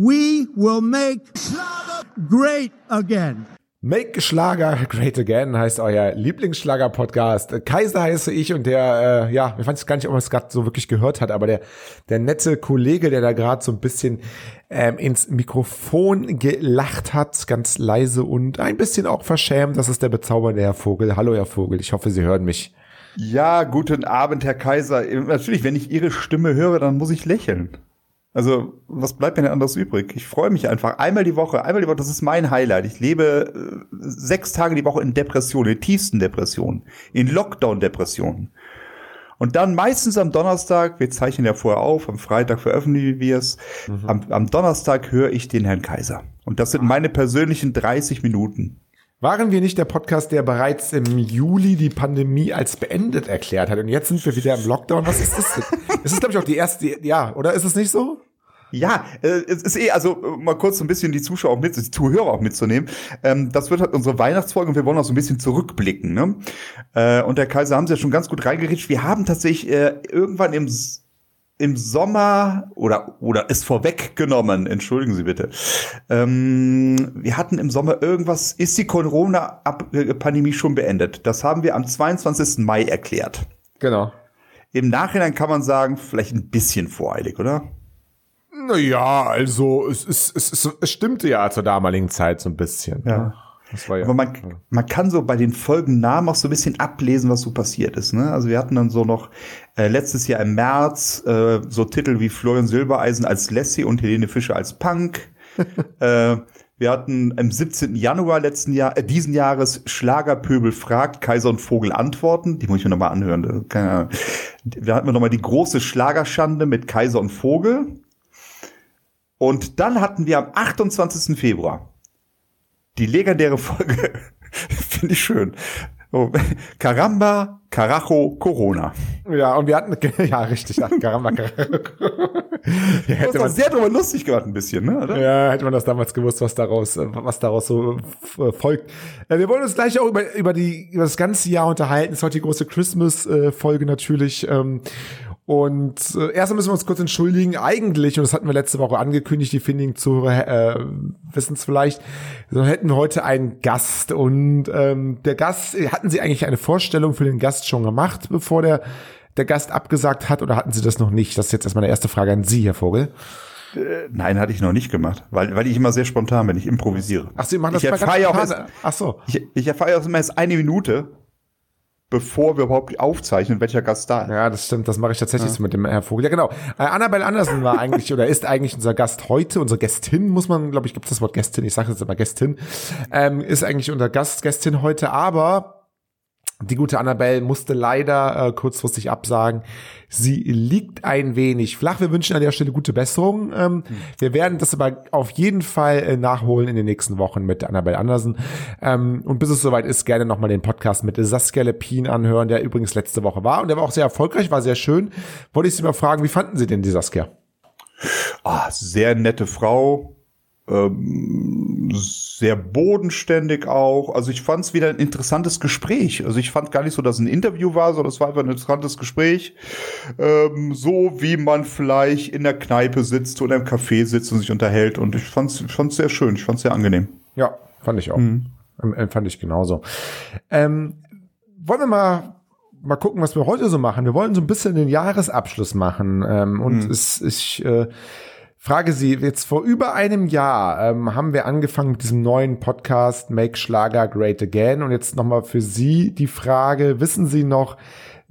We will make Schlager great again. Make Schlager Great Again heißt euer Lieblingsschlager-Podcast. Kaiser heiße ich und der, äh, ja, ich weiß gar nicht, ob man es gerade so wirklich gehört hat, aber der, der nette Kollege, der da gerade so ein bisschen ähm, ins Mikrofon gelacht hat, ganz leise und ein bisschen auch verschämt, das ist der bezaubernde Herr Vogel. Hallo, Herr Vogel, ich hoffe, Sie hören mich. Ja, guten Abend, Herr Kaiser. Natürlich, wenn ich Ihre Stimme höre, dann muss ich lächeln. Also, was bleibt mir denn anders übrig? Ich freue mich einfach. Einmal die Woche, einmal die Woche, das ist mein Highlight. Ich lebe äh, sechs Tage die Woche in Depression, in tiefsten Depressionen, in Lockdown-Depressionen. Und dann meistens am Donnerstag, wir zeichnen ja vorher auf, am Freitag veröffentlichen wir es, mhm. am, am Donnerstag höre ich den Herrn Kaiser. Und das sind meine persönlichen 30 Minuten. Waren wir nicht der Podcast, der bereits im Juli die Pandemie als beendet erklärt hat? Und jetzt sind wir wieder im Lockdown. Was ist das? es ist, glaube ich, auch die erste, ja, oder ist es nicht so? Ja, äh, es ist eh, also äh, mal kurz so ein bisschen die Zuschauer auch mit, die Zuhörer auch mitzunehmen. Ähm, das wird halt unsere Weihnachtsfolge und wir wollen auch so ein bisschen zurückblicken. Ne? Äh, und der Kaiser haben sie ja schon ganz gut reingeritscht. Wir haben tatsächlich äh, irgendwann im im Sommer oder oder ist vorweggenommen, entschuldigen Sie bitte. Ähm, wir hatten im Sommer irgendwas, ist die Corona-Pandemie schon beendet? Das haben wir am 22. Mai erklärt. Genau. Im Nachhinein kann man sagen, vielleicht ein bisschen voreilig, oder? Naja, also es, es, es, es stimmte ja zur damaligen Zeit so ein bisschen. Ja. Ne? Ja, Aber man, man kann so bei den Folgennamen auch so ein bisschen ablesen, was so passiert ist. Ne? Also wir hatten dann so noch äh, letztes Jahr im März äh, so Titel wie Florian Silbereisen als Lassie und Helene Fischer als Punk. äh, wir hatten im 17. Januar letzten Jahr, äh, diesen Jahres Schlagerpöbel fragt, Kaiser und Vogel antworten. Die muss ich mir nochmal anhören. Da hatten wir nochmal die große Schlagerschande mit Kaiser und Vogel. Und dann hatten wir am 28. Februar die legendäre Folge, finde ich schön. Oh, Caramba, Carajo, Corona. Ja, und wir hatten, ja, richtig, ja, Caramba, Carajo. ja, hätte man sehr drüber lustig gemacht, ein bisschen, ne, oder? Ja, hätte man das damals gewusst, was daraus, was daraus so äh, folgt. Äh, wir wollen uns gleich auch über, über die, über das ganze Jahr unterhalten. Das ist heute die große Christmas-Folge natürlich. Ähm, und äh, erstmal müssen wir uns kurz entschuldigen. Eigentlich, und das hatten wir letzte Woche angekündigt, die Finding-Zuhörer äh, wissen es vielleicht, so hätten wir heute einen Gast. Und ähm, der Gast, hatten Sie eigentlich eine Vorstellung für den Gast schon gemacht, bevor der, der Gast abgesagt hat, oder hatten Sie das noch nicht? Das ist jetzt erstmal eine erste Frage an Sie, Herr Vogel. Äh, nein, hatte ich noch nicht gemacht, weil, weil ich immer sehr spontan bin, ich improvisiere. Ach, Sie machen das ich erfahre auch erst, Ach so. Ich, ich erfahre ja auch immer erst eine Minute bevor wir überhaupt aufzeichnen, welcher Gast da ist. Ja, das stimmt, das mache ich tatsächlich ja. so mit dem Herr Vogel. Ja, genau. Äh, Annabelle Andersen war eigentlich oder ist eigentlich unser Gast heute, unsere Gästin, muss man, glaube ich, gibt das Wort Gästin, ich sage jetzt immer Gästin, ähm, ist eigentlich unser Gast, Gästin heute, aber die gute Annabelle musste leider äh, kurzfristig absagen. Sie liegt ein wenig flach. Wir wünschen an der Stelle gute Besserung. Ähm, mhm. Wir werden das aber auf jeden Fall äh, nachholen in den nächsten Wochen mit Annabelle Andersen. Ähm, und bis es soweit ist, gerne nochmal den Podcast mit Saskia Lepin anhören, der übrigens letzte Woche war. Und der war auch sehr erfolgreich, war sehr schön. Wollte ich Sie mal fragen, wie fanden Sie denn die Saskia? Ah, sehr nette Frau, ähm, sehr bodenständig auch. Also ich fand es wieder ein interessantes Gespräch. Also ich fand gar nicht so, dass es ein Interview war, sondern es war einfach ein interessantes Gespräch. Ähm, so wie man vielleicht in der Kneipe sitzt oder im Café sitzt und sich unterhält. Und ich fand es sehr schön, ich fand es sehr angenehm. Ja, fand ich auch. Mhm. Ähm, fand ich genauso. Ähm, wollen wir mal mal gucken, was wir heute so machen. Wir wollen so ein bisschen den Jahresabschluss machen. Ähm, und mhm. es, ich äh, frage Sie, jetzt vor über einem Jahr ähm, haben wir angefangen mit diesem neuen Podcast Make Schlager Great Again. Und jetzt nochmal für Sie die Frage, wissen Sie noch,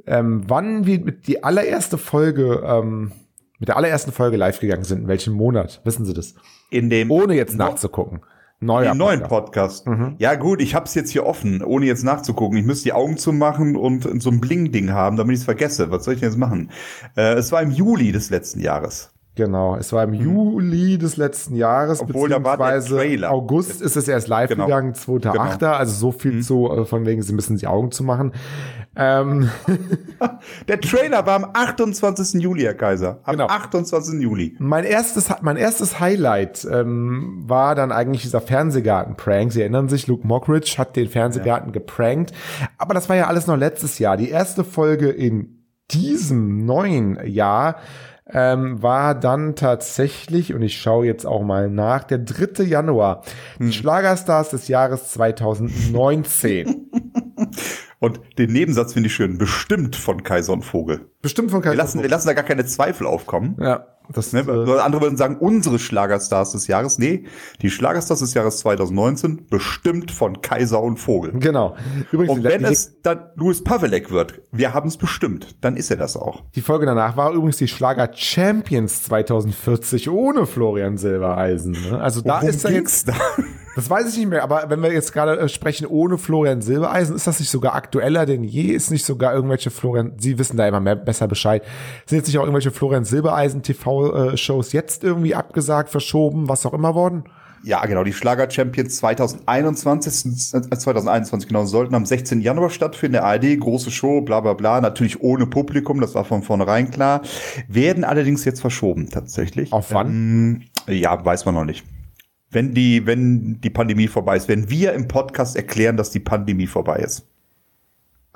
ähm, wann wir mit die allererste Folge, ähm, mit der allerersten Folge live gegangen sind? In welchem Monat? Wissen Sie das? In dem Ohne jetzt nachzugucken. Neuer Den neuen Podcast. Mhm. Ja gut, ich hab's jetzt hier offen, ohne jetzt nachzugucken. Ich müsste die Augen zumachen und so ein Bling-Ding haben, damit ich es vergesse. Was soll ich denn jetzt machen? Äh, es war im Juli des letzten Jahres. Genau, es war im mhm. Juli des letzten Jahres, Obwohl, beziehungsweise August ist es erst live genau. gegangen, 2.8., genau. also so viel mhm. zu, äh, von wegen, sie müssen die Augen zu machen. Ähm. Der Trailer war am 28. Juli, Herr Kaiser. Am genau. 28. Juli. Mein erstes, mein erstes Highlight ähm, war dann eigentlich dieser Fernsehgarten-Prank. Sie erinnern sich, Luke Mockridge hat den Fernsehgarten ja. geprankt. Aber das war ja alles noch letztes Jahr. Die erste Folge in diesem neuen Jahr ähm, war dann tatsächlich, und ich schaue jetzt auch mal nach, der 3. Januar, die Schlagerstars des Jahres 2019. Und den Nebensatz finde ich schön. Bestimmt von Kaiser und Vogel. Bestimmt von Wir Kaiser lassen, wir lassen da gar keine Zweifel aufkommen. Ja, das Ne? äh, Andere würden sagen, unsere Schlagerstars des Jahres. Nee, die Schlagerstars des Jahres 2019 bestimmt von Kaiser und Vogel. genau. Übrigens, Und wenn es dann Louis Pavelek wird, wir haben es bestimmt, dann ist er das auch. die Folge danach war übrigens die Schlager Champions 2040 ohne Florian Silbereisen. Ne? Also da ist er jetzt, das weiß ich nicht mehr, aber wenn wir jetzt gerade äh, sprechen ohne Florian Silbereisen, ist das nicht sogar aktueller denn je? Ist nicht sogar irgendwelche Florian, Sie wissen da immer mehr, besser Bescheid, sind jetzt nicht auch irgendwelche Florian Silbereisen TV-Shows jetzt irgendwie abgesagt, verschoben, was auch immer worden? Ja, genau. Die Schlager Champions 2021, äh, 2021 genau, sollten am 16. Januar stattfinden. Der ARD, große Show, bla bla bla. Natürlich ohne Publikum, das war von vornherein klar. Werden allerdings jetzt verschoben, tatsächlich. Auf wann? Ähm, ja, weiß man noch nicht. Wenn die, wenn die Pandemie vorbei ist, wenn wir im Podcast erklären, dass die Pandemie vorbei ist.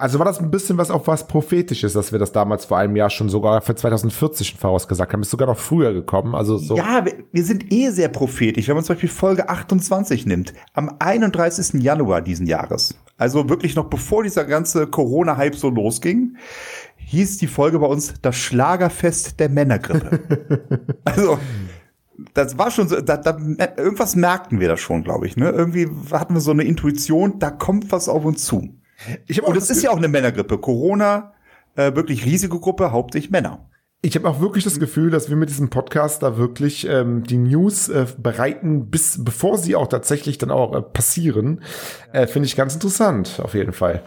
Also war das ein bisschen was auch was prophetisches, dass wir das damals vor einem Jahr schon sogar für 2040 vorausgesagt haben. Ist sogar noch früher gekommen. Also so. Ja, wir, wir sind eh sehr prophetisch. Wenn man zum Beispiel Folge 28 nimmt, am 31. Januar diesen Jahres, also wirklich noch bevor dieser ganze Corona-Hype so losging, hieß die Folge bei uns das Schlagerfest der Männergrippe. also, das war schon so, da, da, irgendwas merkten wir da schon, glaube ich. Ne? Irgendwie hatten wir so eine Intuition, da kommt was auf uns zu. Ich Und es ist ja auch eine Männergrippe. Corona, äh, wirklich Risikogruppe, hauptsächlich Männer. Ich habe auch wirklich das Gefühl, dass wir mit diesem Podcast da wirklich ähm, die News äh, bereiten, bis bevor sie auch tatsächlich dann auch äh, passieren. Äh, Finde ich ganz interessant, auf jeden Fall.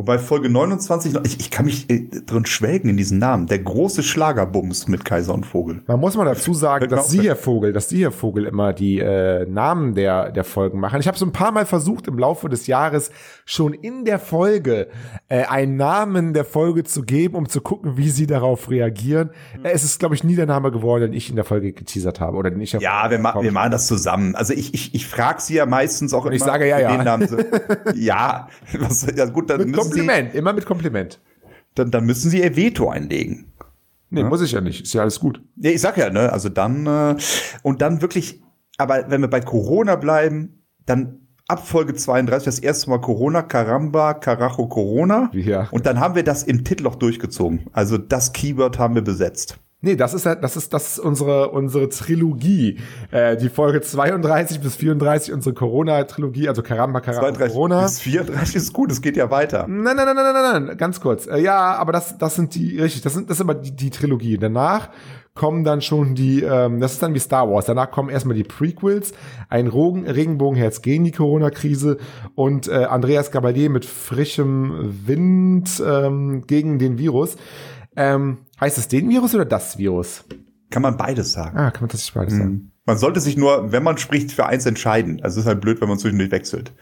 Wobei Folge 29, noch- ich, ich kann mich äh, drin schwelgen in diesen Namen. Der große Schlagerbums mit Kaiser und Vogel. Man muss mal dazu sagen, dass Sie, Herr Vogel, dass Sie, Herr Vogel, immer die äh, Namen der, der Folgen machen. Ich habe so ein paar Mal versucht, im Laufe des Jahres schon in der Folge äh, einen Namen der Folge zu geben, um zu gucken, wie Sie darauf reagieren. Äh, es ist, glaube ich, nie der Name geworden, den ich in der Folge geteasert habe. Oder den ich Ja, wir, ma wir machen das zusammen. Also ich, ich, ich frage sie ja meistens auch immer. ich sage ja, ja. Den Namen. ja, was, ja gut, dann Mit müssen, sie, Kompliment, immer mit Kompliment. dann, dann müssen sie ihr Veto einlegen. Nee, muss ich ja nicht. Ist ja alles gut. Ja, ich sag ja, ne, also dann, äh, und dann wirklich, aber wenn wir bei Corona bleiben, dann ab Folge 32 das erste Mal Corona, Caramba, Carajo, Corona. Ja. Und dann haben wir das im Titel auch durchgezogen. Also das Keyword haben wir besetzt. Nee, das ist das ist, das ist unsere, unsere Trilogie. Äh, die Folge 32 bis 34, unsere Corona-Trilogie, also Karamba, Karamba, 32 Corona. bis 34 ist gut, es geht ja weiter. Nein, nein, nein, nein, nein, nein, ganz kurz. Äh, ja, aber das, das sind die, richtig, das sind, das ist immer die, die Trilogie. Danach kommen dann schon die, ähm, das ist dann wie Star Wars. Danach kommen erstmal die Prequels, ein Rogen, Regenbogenherz gegen die Corona-Krise und äh, Andreas Gabalier mit frischem Wind ähm, gegen den Virus. Ähm, heißt es den Virus oder das Virus? Kann man beides sagen. Ah, kann man das nicht beides sagen? Man sollte sich nur, wenn man spricht, für eins entscheiden. Also es ist halt blöd, wenn man zwischendurch wechselt.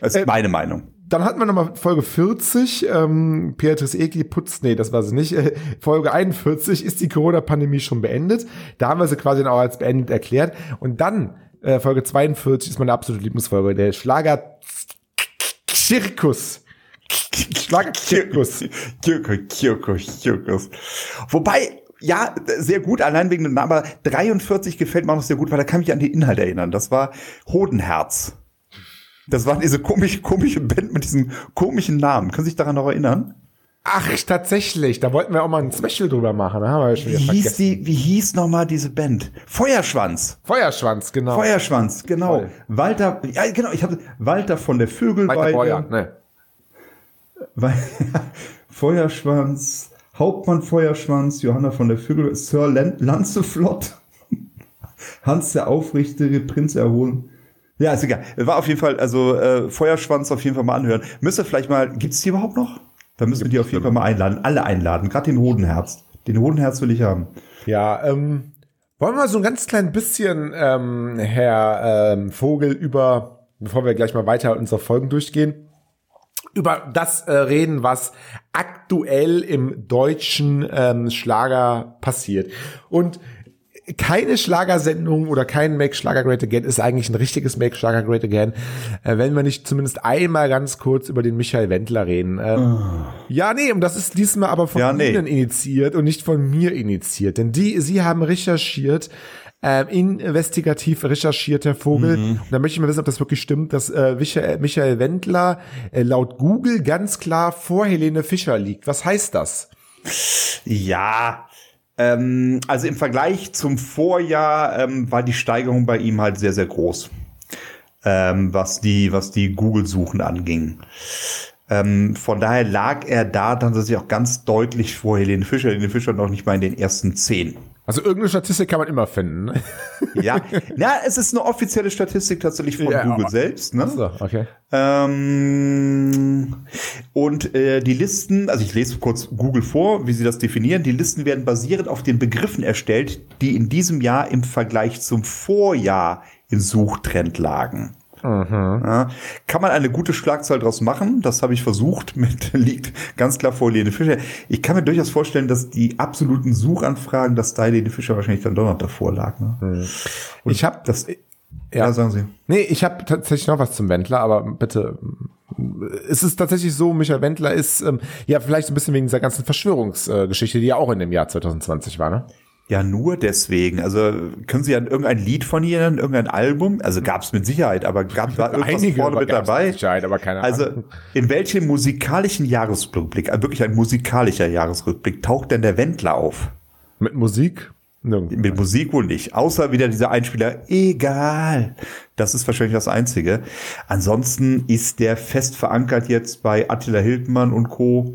Das ist meine Meinung. Dann hatten wir nochmal Folge 40, ähm, Beatrice Eki putzt, nee, das war sie nicht. Äh, Folge 41, ist die Corona-Pandemie schon beendet? Da haben wir sie quasi auch als beendet erklärt. Und dann, äh, Folge 42 ist meine absolute Lieblingsfolge, der Schlager Zirkus. Schlager Zirkus. Kirkus, Kirkus, Kirkus. Wobei, ja, sehr gut, allein wegen dem Namen, aber 43 gefällt mir auch noch sehr gut, weil da kann ich an den Inhalt erinnern. Das war Hodenherz. Das war diese komische, komische Band mit diesem komischen Namen. Können Sie sich daran noch erinnern? Ach, tatsächlich, da wollten wir auch mal ein Special drüber machen, da haben wir schon Wie hieß die, wie hieß nochmal diese Band? Feuerschwanz. Feuerschwanz, genau. Feuerschwanz, genau. Toll. Walter, ja, genau, ich habe Walter von der Vögelweide. Feuer, ne. Weil- Feuerschwanz, Hauptmann Feuerschwanz, Johanna von der Vögel, Sir Lan Lancelot, Hans der Aufrichtige, Prinz erholen. Ja, ist egal. War auf jeden Fall, also äh, Feuerschwanz auf jeden Fall mal anhören. Müsst ihr vielleicht mal, gibt's die überhaupt noch? Da müssen wir die auf jeden Fall mal einladen. Alle einladen, gerade den Hodenherz. Den Hodenherz will ich haben. Ja, ähm, wollen wir mal so ein ganz klein bisschen, ähm, Herr ähm, Vogel, über, bevor wir gleich mal weiter unsere Folgen durchgehen, über das äh, reden, was aktuell im deutschen ähm, Schlager passiert. Und keine Schlagersendung oder kein Make Schlager Great Again ist eigentlich ein richtiges Make Schlager Great Again, äh, wenn wir nicht zumindest einmal ganz kurz über den Michael Wendler reden. Ähm, oh. Ja, nee, und das ist diesmal aber von ja, nee. Ihnen initiiert und nicht von mir initiiert. Denn die, Sie haben recherchiert, äh, investigativ recherchiert, Herr Vogel. Mhm. Und da möchte ich mal wissen, ob das wirklich stimmt, dass äh, Michael, Michael Wendler äh, laut Google ganz klar vor Helene Fischer liegt. Was heißt das? Ja, ähm, also im Vergleich zum Vorjahr ähm, war die Steigerung bei ihm halt sehr, sehr groß, ähm, was die, was die Google-Suchen anging. Ähm, von daher lag er da dann tatsächlich auch ganz deutlich vor Helene Fischer. Helene Fischer noch nicht mal in den ersten zehn. Also irgendeine Statistik kann man immer finden. Ne? Ja, ja, es ist eine offizielle Statistik tatsächlich von ja, Google selbst. Ne? So, okay. Ähm, und äh, die Listen, also ich lese kurz Google vor, wie sie das definieren. Die Listen werden basierend auf den Begriffen erstellt, die in diesem Jahr im Vergleich zum Vorjahr im Suchtrend lagen. Mhm. Ja, kann man eine gute Schlagzahl draus machen? Das habe ich versucht. Mit liegt ganz klar vor Lene Fischer. Ich kann mir durchaus vorstellen, dass die absoluten Suchanfragen, dass da Lene Fischer wahrscheinlich dann doch noch davor lag. Ne? Mhm. ich habe das. Ja. ja, sagen Sie. Nee, ich habe tatsächlich noch was zum Wendler, aber bitte. Es ist tatsächlich so, Michael Wendler ist ähm, ja vielleicht ein bisschen wegen dieser ganzen Verschwörungsgeschichte, die ja auch in dem Jahr 2020 war, ne? Ja, nur deswegen. Also können Sie an irgendein Lied von ihr irgendein Album? Also gab es mit Sicherheit, aber gab da irgendwas Einige, vorne mit dabei? Sicherheit, aber keine also in welchem musikalischen Jahresrückblick, also wirklich ein musikalischer Jahresrückblick, taucht denn der Wendler auf? Mit Musik? Nirgendwo. Mit Musik wohl nicht. Außer wieder dieser Einspieler, egal. Das ist wahrscheinlich das Einzige. Ansonsten ist der fest verankert jetzt bei Attila Hildmann und Co.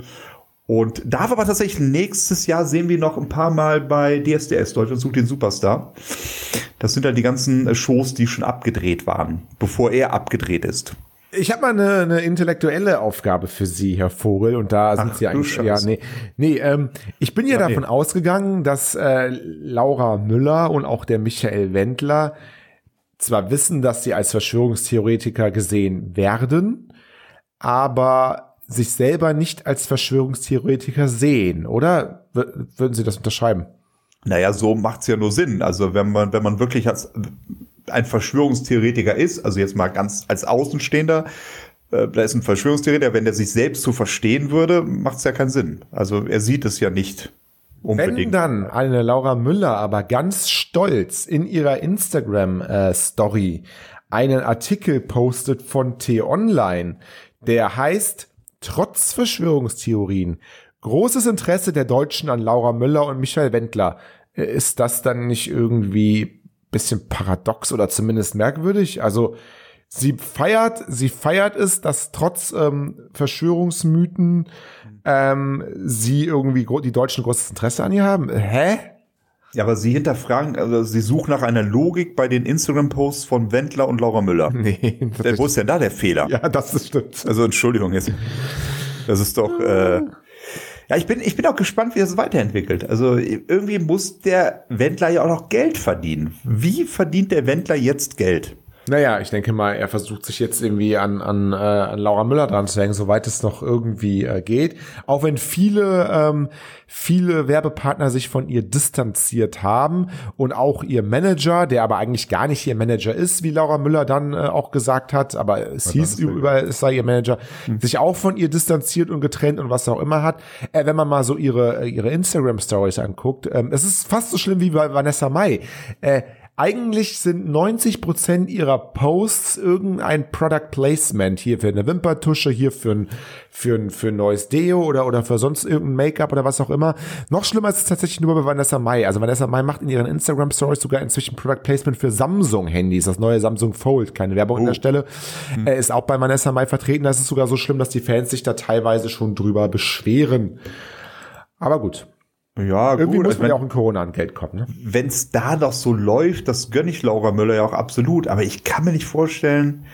Und darf aber tatsächlich nächstes Jahr sehen wir noch ein paar Mal bei DSDS, Deutschland sucht den Superstar. Das sind dann die ganzen äh, Shows, die schon abgedreht waren, bevor er abgedreht ist. Ich habe mal eine, eine intellektuelle Aufgabe für Sie, Herr Vogel, und da sind Ach, Sie eigentlich. Ja, nee, nee. Ähm, ich bin ja, ja davon nee. ausgegangen, dass äh, Laura Müller und auch der Michael Wendler zwar wissen, dass sie als Verschwörungstheoretiker gesehen werden, aber sich selber nicht als Verschwörungstheoretiker sehen, oder? W würden Sie das unterschreiben? Naja, so macht's ja nur Sinn. Also wenn man, wenn man wirklich als ein Verschwörungstheoretiker ist, also jetzt mal ganz als Außenstehender, äh, da ist ein Verschwörungstheoretiker, wenn der sich selbst so verstehen würde, macht's ja keinen Sinn. Also er sieht es ja nicht. Unbedingt. Wenn dann eine Laura Müller aber ganz stolz in ihrer Instagram-Story äh, einen Artikel postet von T-Online, der heißt Trotz Verschwörungstheorien, großes Interesse der Deutschen an Laura Müller und Michael Wendler. Ist das dann nicht irgendwie bisschen paradox oder zumindest merkwürdig? Also sie feiert, sie feiert es, dass trotz ähm, Verschwörungsmythen ähm, sie irgendwie die Deutschen großes Interesse an ihr haben. Hä? Ja, aber sie hinterfragen, also sie suchen nach einer Logik bei den Instagram-Posts von Wendler und Laura Müller. Nee. Der, wo ist denn da der Fehler? Ja, das stimmt. Also Entschuldigung jetzt. Das ist doch. Äh, ja, ich bin, ich bin auch gespannt, wie das weiterentwickelt. Also irgendwie muss der Wendler ja auch noch Geld verdienen. Wie verdient der Wendler jetzt Geld? Naja, ich denke mal, er versucht sich jetzt irgendwie an, an, äh, an Laura Müller dran zu hängen, soweit es noch irgendwie äh, geht. Auch wenn viele, ähm, viele Werbepartner sich von ihr distanziert haben und auch ihr Manager, der aber eigentlich gar nicht ihr Manager ist, wie Laura Müller dann äh, auch gesagt hat, aber es was hieß überall, es sei ihr Manager, hm. sich auch von ihr distanziert und getrennt und was auch immer hat. Äh, wenn man mal so ihre, ihre Instagram-Stories anguckt, ähm, es ist fast so schlimm wie bei Vanessa Mai. Äh, eigentlich sind 90 Prozent ihrer Posts irgendein Product Placement hier für eine Wimpertusche, hier für ein, für ein, für ein neues Deo oder, oder für sonst irgendein Make-up oder was auch immer. Noch schlimmer ist es tatsächlich nur bei Vanessa Mai. Also Vanessa Mai macht in ihren Instagram Stories sogar inzwischen Product Placement für Samsung Handys, das neue Samsung Fold. Keine Werbung oh. an der oh. Stelle. Hm. Er ist auch bei Vanessa Mai vertreten. Das ist sogar so schlimm, dass die Fans sich da teilweise schon drüber beschweren. Aber gut. Ja, Irgendwie gut. muss man ja auch in Corona an Geld kommen. Ne? Wenn es da doch so läuft, das gönne ich Laura Müller ja auch absolut. Aber ich kann mir nicht vorstellen,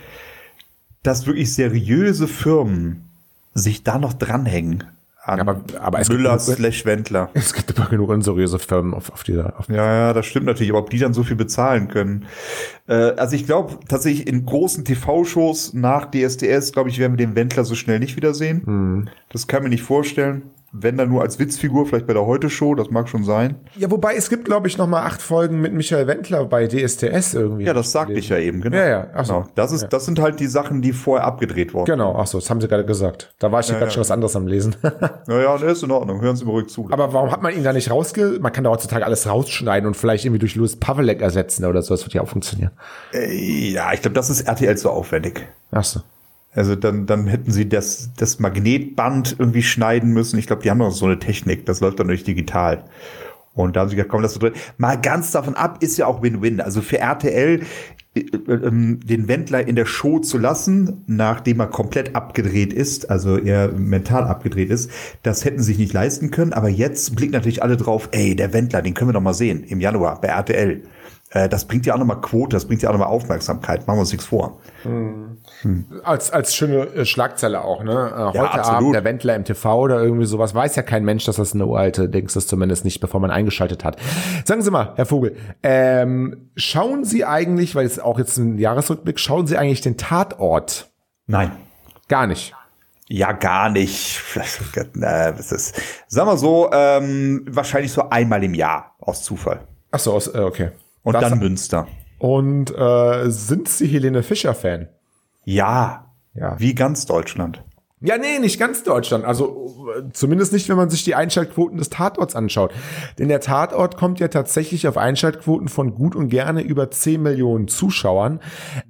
dass wirklich seriöse Firmen sich da noch dranhängen. An aber, aber es Müller gibt, slash Wendler. Es gibt immer genug unseriöse Firmen auf, auf dieser. Auf ja, ja, das stimmt natürlich. Aber ob die dann so viel bezahlen können? Äh, also ich glaube tatsächlich in großen TV-Shows nach DSDS, glaube ich, werden wir den Wendler so schnell nicht wiedersehen. Hm. Das kann mir nicht vorstellen. Wenn dann nur als Witzfigur, vielleicht bei der Heute-Show, das mag schon sein. Ja, wobei es gibt, glaube ich, noch mal acht Folgen mit Michael Wendler bei DSDS irgendwie. Ja, das sagte ich ja eben, genau. Ja, ja, ach so. genau. Das, ist, das sind halt die Sachen, die vorher abgedreht wurden. Genau, ach so, das haben sie gerade gesagt. Da war ich ja, gerade ja. schon was anderes am Lesen. Naja, ne, ist in Ordnung. Hören Sie mir ruhig zu. Aber warum hat man ihn da nicht rausge... Man kann da heutzutage alles rausschneiden und vielleicht irgendwie durch Louis Pavelek ersetzen oder so. Das wird ja auch funktionieren. Äh, ja, ich glaube, das ist RTL zu aufwendig. Ach so. Also dann, dann hätten sie das, das Magnetband irgendwie schneiden müssen. Ich glaube, die haben noch so eine Technik, das läuft dann durch digital. Und da haben sie gesagt, komm, das so drin. Mal ganz davon ab, ist ja auch Win-Win. Also für RTL äh, äh, den Wendler in der Show zu lassen, nachdem er komplett abgedreht ist, also er mental abgedreht ist, das hätten sie sich nicht leisten können. Aber jetzt blicken natürlich alle drauf, ey, der Wendler, den können wir doch mal sehen im Januar bei RTL. Äh, Das bringt ja auch nochmal Quote, das bringt ja auch nochmal Aufmerksamkeit. Machen wir uns nichts vor. Als, als schöne äh, Schlagzeile auch, ne? Äh, Heute absolut. Abend der Wendler im TV oder irgendwie sowas. Weiß ja kein Mensch, dass das eine uralte Dings ist, zumindest nicht, bevor man eingeschaltet hat. Sagen Sie mal, Herr Vogel, ähm, schauen Sie eigentlich, weil es auch jetzt ein Jahresrückblick, schauen Sie eigentlich den Tatort? Nein. Gar nicht. Ja, gar nicht. Was ist, sagen wir so, ähm, wahrscheinlich so einmal im Jahr aus Zufall. Ach so, aus, äh, okay. Und Das- dann Münster. Und äh, sind Sie Helene Fischer-Fan? Ja. Ja. Wie ganz Deutschland. Ja, nee, nicht ganz Deutschland. Also zumindest nicht, wenn man sich die Einschaltquoten des Tatorts anschaut. Denn der Tatort kommt ja tatsächlich auf Einschaltquoten von gut und gerne über 10 Millionen Zuschauern.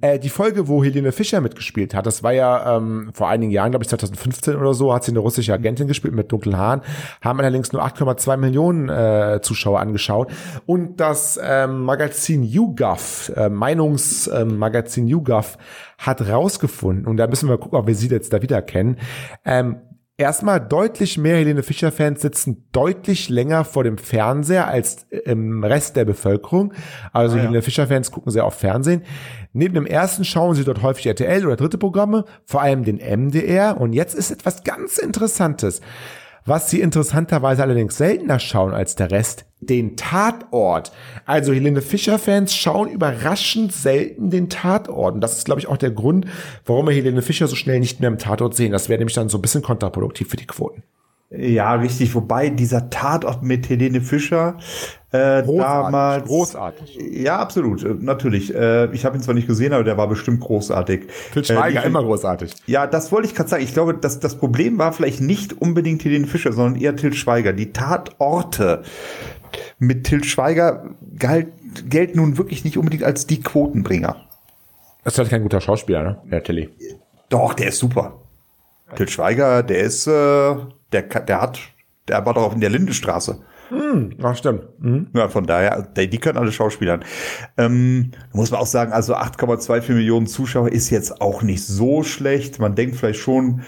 Äh, die Folge, wo Helene Fischer mitgespielt hat, das war ja ähm, vor einigen Jahren, glaube ich 2015 oder so, hat sie eine russische Agentin gespielt mit dunklen Haaren, haben allerdings nur 8,2 Millionen äh, Zuschauer angeschaut. Und das ähm, Magazin YouGov, äh, Meinungsmagazin YouGov, hat rausgefunden, und da müssen wir gucken, ob wir sie jetzt da wieder kennen, ähm, erstmal deutlich mehr Helene Fischer-Fans sitzen deutlich länger vor dem Fernseher als im Rest der Bevölkerung. Also Helene Fischer-Fans gucken sehr auf Fernsehen. Neben dem ersten schauen sie dort häufig RTL oder dritte Programme, vor allem den MDR. Und jetzt ist etwas ganz Interessantes. Was sie interessanterweise allerdings seltener schauen als der Rest, den Tatort. Also Helene Fischer-Fans schauen überraschend selten den Tatort. Und das ist, glaube ich, auch der Grund, warum wir Helene Fischer so schnell nicht mehr im Tatort sehen. Das wäre nämlich dann so ein bisschen kontraproduktiv für die Quoten. Ja, richtig. Wobei dieser Tatort mit Helene Fischer äh, damals. großartig. Ja, absolut. äh, Natürlich. Äh, ich habe ihn zwar nicht gesehen, aber der war bestimmt großartig. Phil Schweiger, Äh, immer großartig. Ja, das wollte ich gerade sagen. Ich glaube, dass das Problem war vielleicht nicht unbedingt Helene Fischer, sondern eher Til Schweiger. Die Tatorte mit Til Schweiger galt, gelten nun wirklich nicht unbedingt als die Quotenbringer. Das ist halt kein guter Schauspieler, ne? Der Tilly. Doch, der ist super. Til Schweiger, der ist, äh, der, der hat, der war doch auf in der Lindenstraße. Ach, stimmt. Mhm. Ja, von daher, die können alle Schauspielern. Ähm, da muss man auch sagen, also 8,24 Millionen Zuschauer ist jetzt auch nicht so schlecht. Man denkt vielleicht schon,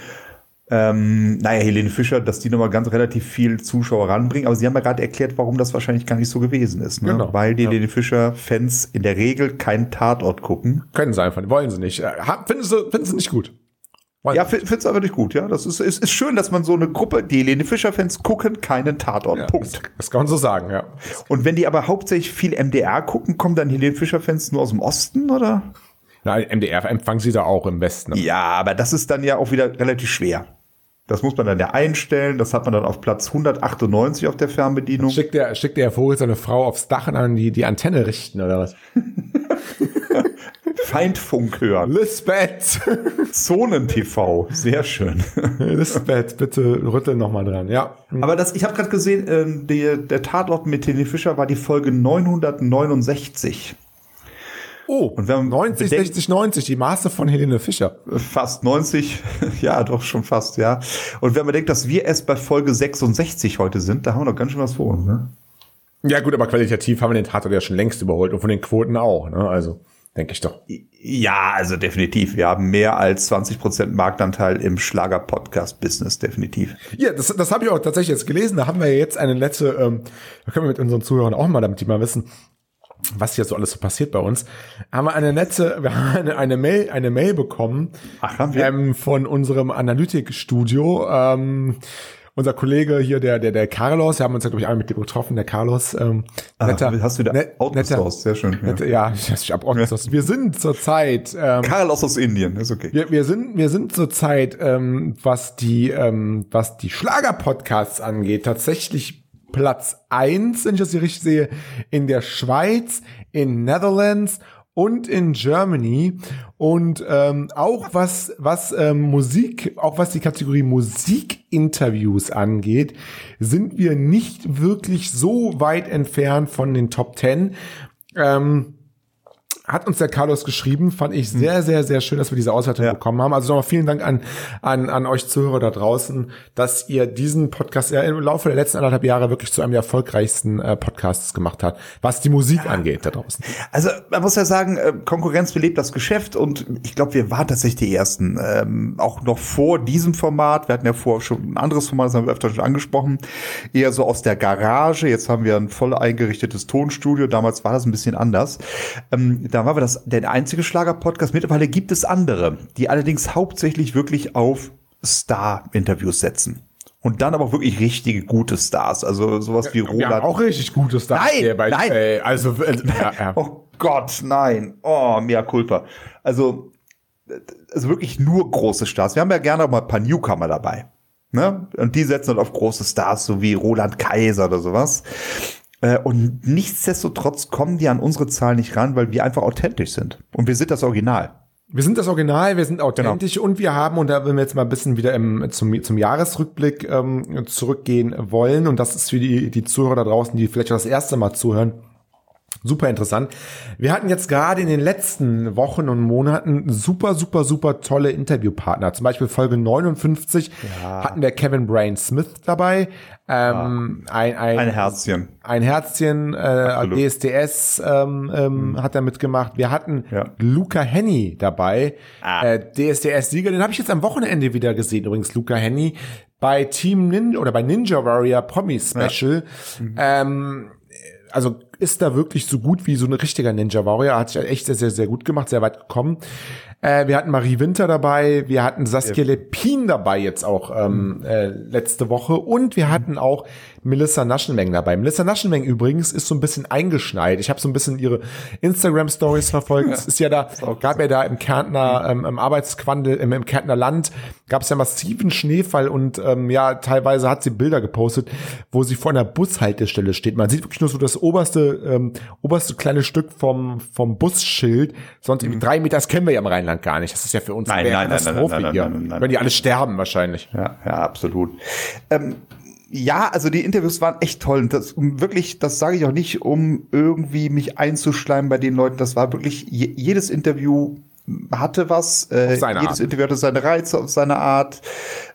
ähm, naja, Helene Fischer, dass die nochmal ganz relativ viel Zuschauer ranbringen. Aber sie haben ja gerade erklärt, warum das wahrscheinlich gar nicht so gewesen ist. Ne? Genau. Weil die Helene Fischer-Fans in der Regel keinen Tatort gucken. Können sie einfach, wollen sie nicht. Äh, Finden sie, finden sie nicht gut. Wollen Ja, finde es aber nicht gut. Ja, das ist, ist, ist schön, dass man so eine Gruppe, die Helene Fischer-Fans gucken keinen Tatort. Ja, Punkt. Das, das kann man so sagen, ja. Und wenn die aber hauptsächlich viel MDR gucken, kommen dann Helene Fischer-Fans nur aus dem Osten, oder? Na, MDR empfangen sie da auch im Westen. Ja, aber das ist dann ja auch wieder relativ schwer. Das muss man dann ja einstellen. Das hat man dann auf Platz 198 auf der Fernbedienung. Schickt der, schickt der Vogel seine Frau aufs Dach und an die, die Antenne richten, oder was? Feindfunk hören. Lisbeth! Zonen-TV. Sehr schön. Lisbeth, bitte rüttel noch mal dran, ja. Aber das, ich habe gerade gesehen, ähm, der, der Tatort mit Helene Fischer war die Folge 969. Oh, Und wenn man 90, bedenkt- 60, 90, die Maße von Helene Fischer. Fast 90. ja, doch schon fast, ja. Und wenn man denkt, dass wir erst bei Folge 66 heute sind, da haben wir noch ganz schön was vor uns, ne? Ja gut, aber qualitativ haben wir den Tatort ja schon längst überholt und von den Quoten auch, ne? Also, denke ich doch. Ja, also definitiv. Wir haben mehr als 20% Marktanteil im Schlager-Podcast-Business, definitiv. Ja, das, das habe ich auch tatsächlich jetzt gelesen. Da haben wir jetzt eine nette, ähm, da können wir mit unseren Zuhörern auch mal, damit die mal wissen, was hier so alles so passiert bei uns, haben wir eine nette, wir haben eine, eine Mail, eine Mail bekommen Ach, haben wir? ähm, von unserem Analytikstudio. Ähm, unser Kollege hier, der, der, der Carlos, wir haben uns ja, glaube ich, einmal mit dem getroffen, der Carlos. Ähm, Ah, netter, hast du da net- netter? Sehr schön. Ja. netter, ja, ich, hab aus. Wir sind zurzeit, ähm, Carlos aus Indien, ist okay. wir, wir sind, wir sind zurzeit, ähm, was die, ähm, was die Schlager-Podcasts angeht, tatsächlich Platz eins, wenn ich das hier richtig sehe, in der Schweiz, in Netherlands und in Germany und ähm, auch was was ähm, Musik, auch was die Kategorie Musikinterviews angeht, sind wir nicht wirklich so weit entfernt von den Top Ten. Ähm, hat uns der Carlos geschrieben, fand ich sehr, sehr, sehr schön, dass wir diese Auswertung Ja. bekommen haben. Also nochmal vielen Dank an, an, an euch Zuhörer da draußen, dass ihr diesen Podcast ja im Laufe der letzten anderthalb Jahre wirklich zu einem der erfolgreichsten äh, Podcasts gemacht hat, was die Musik angeht da draußen. Also man muss ja sagen, äh, Konkurrenz belebt das Geschäft und ich glaube, wir waren tatsächlich die Ersten. Ähm, auch noch vor diesem Format. Wir hatten ja vorher schon ein anderes Format, das haben wir öfter schon angesprochen. Eher so aus der Garage. Jetzt haben wir ein voll eingerichtetes Tonstudio. Damals war das ein bisschen anders. Ähm, da waren wir das, der einzige Schlager-Podcast. Mittlerweile gibt es andere, die allerdings hauptsächlich wirklich auf Star-Interviews setzen. Und dann aber auch wirklich richtige gute Stars. Also sowas wie Wir haben Roland. auch richtig gutes da. Nein, nein. Äh, also, äh, ja, ja. Oh Gott, nein. Oh, mea culpa. Also, also wirklich nur große Stars. Wir haben ja gerne auch mal ein paar Newcomer dabei. Ne? Und die setzen halt auf große Stars, so wie Roland Kaiser oder sowas. Äh, Und nichtsdestotrotz kommen die an unsere Zahlen nicht ran, weil wir einfach authentisch sind. Und wir sind das Original. Wir sind das Original, wir sind authentisch und wir haben, und da wenn wir jetzt mal ein bisschen wieder im, zum, zum Jahresrückblick ähm, zurückgehen wollen, und das ist für die, die Zuhörer da draußen, die vielleicht das erste Mal zuhören, super interessant. Wir hatten jetzt gerade in den letzten Wochen und Monaten super, super, super tolle Interviewpartner. Zum Beispiel Folge 59 hatten wir Kevin Brain Smith dabei. Ähm, ein, ein, Ein Herzchen. ein Herzchen, äh, Absolut. DSDS ähm, ähm, hat er mitgemacht. Wir hatten Ja. Luca Henny dabei, Ah. äh, DSDS-Sieger. Den habe ich jetzt am Wochenende wieder gesehen, übrigens, Luca Henny, bei Team Ninja oder bei Ninja Warrior Promi Special. Ähm, also ist da wirklich so gut wie so ein richtiger Ninja Warrior. Hat sich echt sehr, sehr, sehr gut gemacht, sehr weit gekommen. Äh, wir hatten Marie Winter dabei, wir hatten Saskia Lepin dabei jetzt auch ähm, äh, letzte Woche und wir hatten auch Melissa Naschenmeng dabei. Melissa Naschenmeng übrigens ist so ein bisschen eingeschneit. Ich habe so ein bisschen ihre Instagram-Stories verfolgt. Es ist ja da, gab ja da im Kärntner, ähm, im Arbeitsquandel, im, im Kärntner Land, gab es ja massiven Schneefall und ähm, ja, teilweise hat sie Bilder gepostet, wo sie vor einer Bushaltestelle steht. Man sieht wirklich nur so das oberste, ähm, oberste kleine Stück vom, vom Busschild. Sonst irgendwie drei Meter, das kennen wir ja im Rheinland gar nicht. Das ist ja für uns Nein, eine nein, Katastrophe nein, nein, hier. nein, nein, nein. Wenn die alle sterben wahrscheinlich. Ja, ja, absolut. Ähm, ja, also die Interviews waren echt toll. Und das um wirklich, das sage ich auch nicht, um irgendwie mich einzuschleimen bei den Leuten. Das war wirklich je, jedes Interview hatte was. Äh, jedes Art. Interview hatte seine Reize auf seine Art.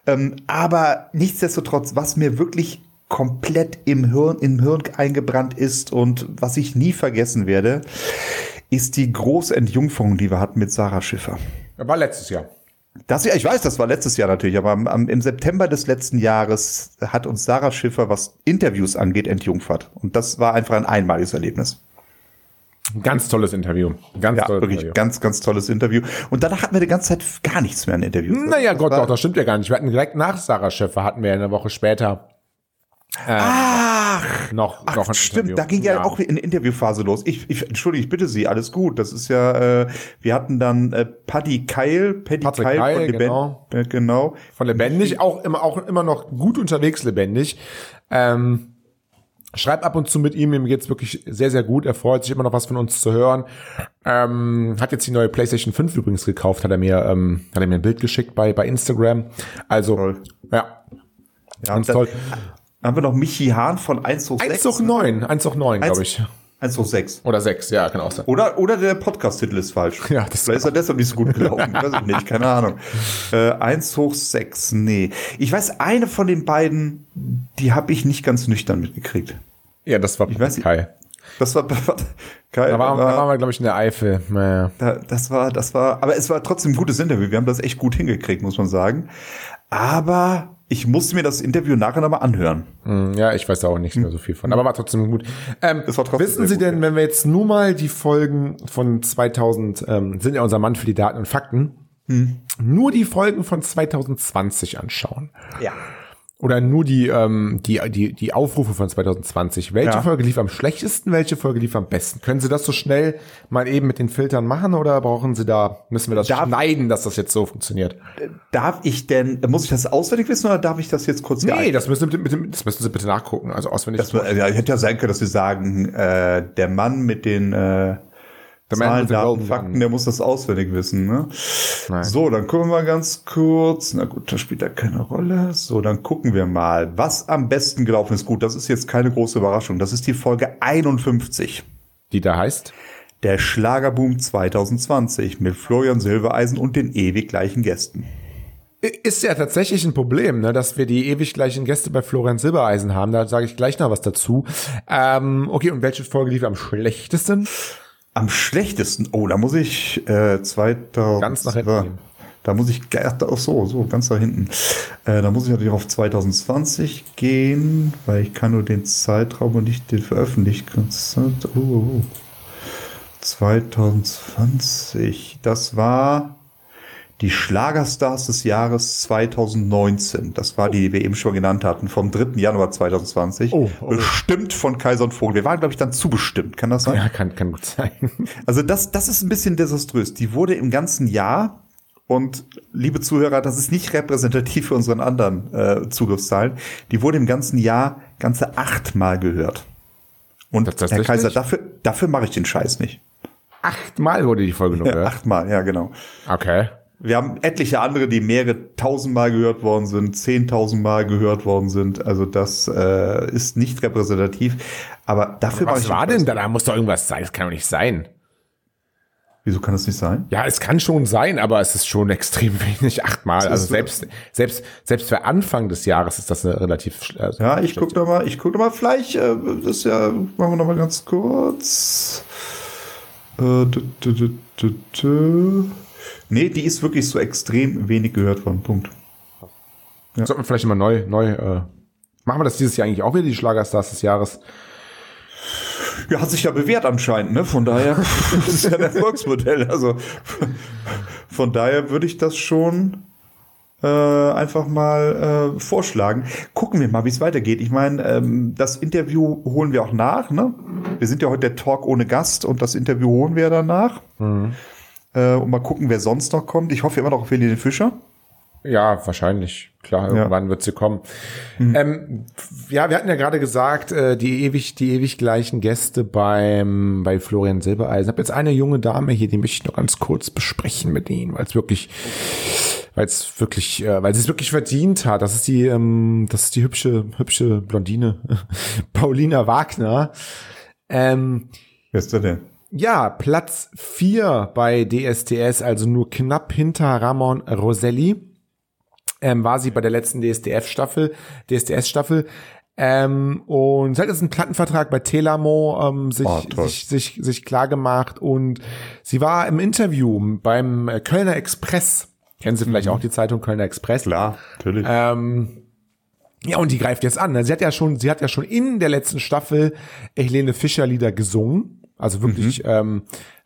Ähm, aber nichtsdestotrotz, was mir wirklich komplett im Hirn, im Hirn eingebrannt ist und was ich nie vergessen werde, ist die große Entjungferung, die wir hatten mit Sarah Schiffer. War letztes Jahr. Das, ja, ich weiß, das war letztes Jahr natürlich, aber am, am, im September des letzten Jahres hat uns Sarah Schiffer, was Interviews angeht, entjungfert. Und das war einfach ein einmaliges Erlebnis. Ein ganz tolles Interview. Ganz Ja, tolles wirklich Interview. ganz, ganz tolles Interview. Und danach hatten wir die ganze Zeit gar nichts mehr an Interviews. Naja, Das Gott, doch, das stimmt ja gar nicht. Wir hatten direkt nach Sarah Schäfer, hatten wir eine Woche später Ach, noch, ach noch ein stimmt, Interview. da ging ja, auch eine Interviewphase los. Ich, ich, entschuldige, ich bitte Sie, alles gut. Das ist ja, äh, wir hatten dann äh, Paddy Keil, Paddy Patrick Keil, Keil, von Leben- genau. Äh, genau. von lebendig, auch immer, auch immer noch gut unterwegs lebendig. Ähm, schreibt ab und zu mit ihm, ihm geht's wirklich sehr, sehr gut. Er freut sich immer noch was von uns zu hören. Ähm, hat jetzt die neue PlayStation 5 übrigens gekauft, hat er mir, ähm, hat er mir ein Bild geschickt bei, bei Instagram. Also, Toll. ja, Ja, ganz toll. Haben wir noch Michi Hahn von 1 hoch 6. 1 hoch 9, 1 hoch 9, glaube ich. 1 hoch 6. Oder 6, ja, kann auch sein. Oder, oder der Podcast-Titel ist falsch. Ja, das Vielleicht ist er deshalb nicht so gut gelaufen. Weiß ich nicht, keine Ahnung. Äh, 1 hoch 6, nee. Ich weiß, eine von den beiden, die habe ich nicht ganz nüchtern mitgekriegt. Ja, das war Ich weiß. Kai. Das war, Kai, Da, war, da war, waren wir, glaube ich, in der Eifel. Naja. da, das war, das war, aber es war trotzdem ein gutes Interview. Wir haben das echt gut hingekriegt, muss man sagen. Aber ich musste mir das Interview nachher nochmal anhören. Hm, Ja, ich weiß da auch nicht mehr so viel von, aber war trotzdem gut. Ähm, war trotzdem wissen Sie gut, denn, ja. wenn wir jetzt nur mal die Folgen von 2000, ähm, sind ja unser Mann für die Daten und Fakten, Hm. nur die Folgen von 2020 anschauen, Ja. Oder nur die, ähm, die, die, die Aufrufe von 2020. Welche Ja. Folge lief am schlechtesten, welche Folge lief am besten? Können Sie das so schnell mal eben mit den Filtern machen oder brauchen Sie da, müssen wir das Darf- schneiden, dass das jetzt so funktioniert? Darf ich denn, muss ich das auswendig wissen oder darf ich das jetzt kurz Nee, das müssen, Sie, mit dem- das müssen Sie bitte nachgucken. Also auswendig. Das, ja, hätte ja sein können, dass wir sagen, äh, der Mann mit den äh, The Man Zahlen, Daten, Fakten, der muss das auswendig wissen. Ne? Nein. So, dann gucken wir mal ganz kurz. Na gut, das spielt ja keine Rolle. So, dann gucken wir mal, was am besten gelaufen ist. Gut, das ist jetzt keine große Überraschung. Das ist die Folge 51. Die da heißt? Der Schlagerboom 2020 mit Florian Silbereisen und den ewig gleichen Gästen. Ist ja tatsächlich ein Problem, ne, dass wir die ewig gleichen Gäste bei Florian Silbereisen haben. Da sage ich gleich noch was dazu. Ähm, okay, und welche Folge lief am schlechtesten? Am schlechtesten, oh, da muss ich äh, 2000. Ganz nach hinten gehen. Da muss ich, ach so, so, ganz da hinten. Äh, da muss ich natürlich auf 2020 gehen, weil ich kann nur den Zeitraum und nicht den veröffentlichten. Oh, oh, oh. 2020, das war die Schlagerstars des Jahres 2019. Das war die, die wir eben schon genannt hatten, vom 3. Januar 2020. Oh, oh. Bestimmt von Kaiser und Vogel. Wir waren, glaube ich, dann zubestimmt. Kann das sein? Ja, kann, kann gut sein. Also das, das ist ein bisschen desaströs. Die wurde im ganzen Jahr und liebe Zuhörer, das ist nicht repräsentativ für unseren anderen äh, Zugriffszahlen. Die wurde im ganzen Jahr ganze achtmal gehört. Und Das- Herr? Kaiser, dafür, dafür mache ich den Scheiß nicht. Achtmal wurde die Folge nur Ja, gehört. achtmal, ja genau. Okay. Wir haben etliche andere, die mehrere tausendmal gehört worden sind, zehntausendmal gehört worden sind. Also das äh, ist nicht repräsentativ. Aber dafür ich Was war denn da? Da muss doch irgendwas sein. Das kann doch nicht sein. Wieso kann das nicht sein? Ja, es kann schon sein, aber es ist schon extrem wenig. Achtmal. Also so. selbst, selbst, selbst für Anfang des Jahres ist das eine relativ. also Ja, ich schlechte- guck noch mal, ich guck noch mal, vielleicht, äh, das ist ja, machen wir noch mal ganz kurz. Äh, Nee, die ist wirklich so extrem wenig gehört worden. Punkt. Sollten wir vielleicht immer neu, neu, äh, machen wir das dieses Jahr eigentlich auch wieder, die Schlagerstars des Jahres? Ja, hat sich ja bewährt anscheinend, ne? Von daher, das ist ja ein Erfolgsmodell. Also von daher würde ich das schon äh, einfach mal äh, vorschlagen. Gucken wir mal, wie es weitergeht. Ich meine, ähm, das Interview holen wir auch nach, ne? Wir sind ja heute der Talk ohne Gast und das Interview holen wir danach. Äh, und mal gucken, wer sonst noch kommt. Ich hoffe immer noch auf Helene Fischer. Ja, wahrscheinlich. Klar, irgendwann wird sie kommen. Ähm, ja, wir hatten ja gerade gesagt, äh, die ewig, die ewig gleichen Gäste beim, bei Florian Silbereisen. Ich habe jetzt eine junge Dame hier, die möchte ich noch ganz kurz besprechen mit Ihnen, weil es wirklich, weil es wirklich, äh, weil sie es wirklich verdient hat. Das ist die, ähm, das ist die hübsche, hübsche Blondine, Paulina Wagner. Ähm, Wer ist der denn? Ja, Platz vier bei DSDS, also nur knapp hinter Ramon Roselli, ähm, war sie bei der letzten DSDF-Staffel, DSDS-Staffel. Ähm, und sie hat jetzt einen Plattenvertrag bei Telamo ähm, sich, Oh, sich, sich, sich klar gemacht und sie war im Interview beim äh, Kölner Express. Kennen Sie vielleicht auch die Zeitung Kölner Express? Klar, natürlich. Ähm, ja, und die greift jetzt an. Sie hat ja schon, sie hat ja schon in der letzten Staffel Helene Fischer Lieder gesungen. Also wirklich ähm,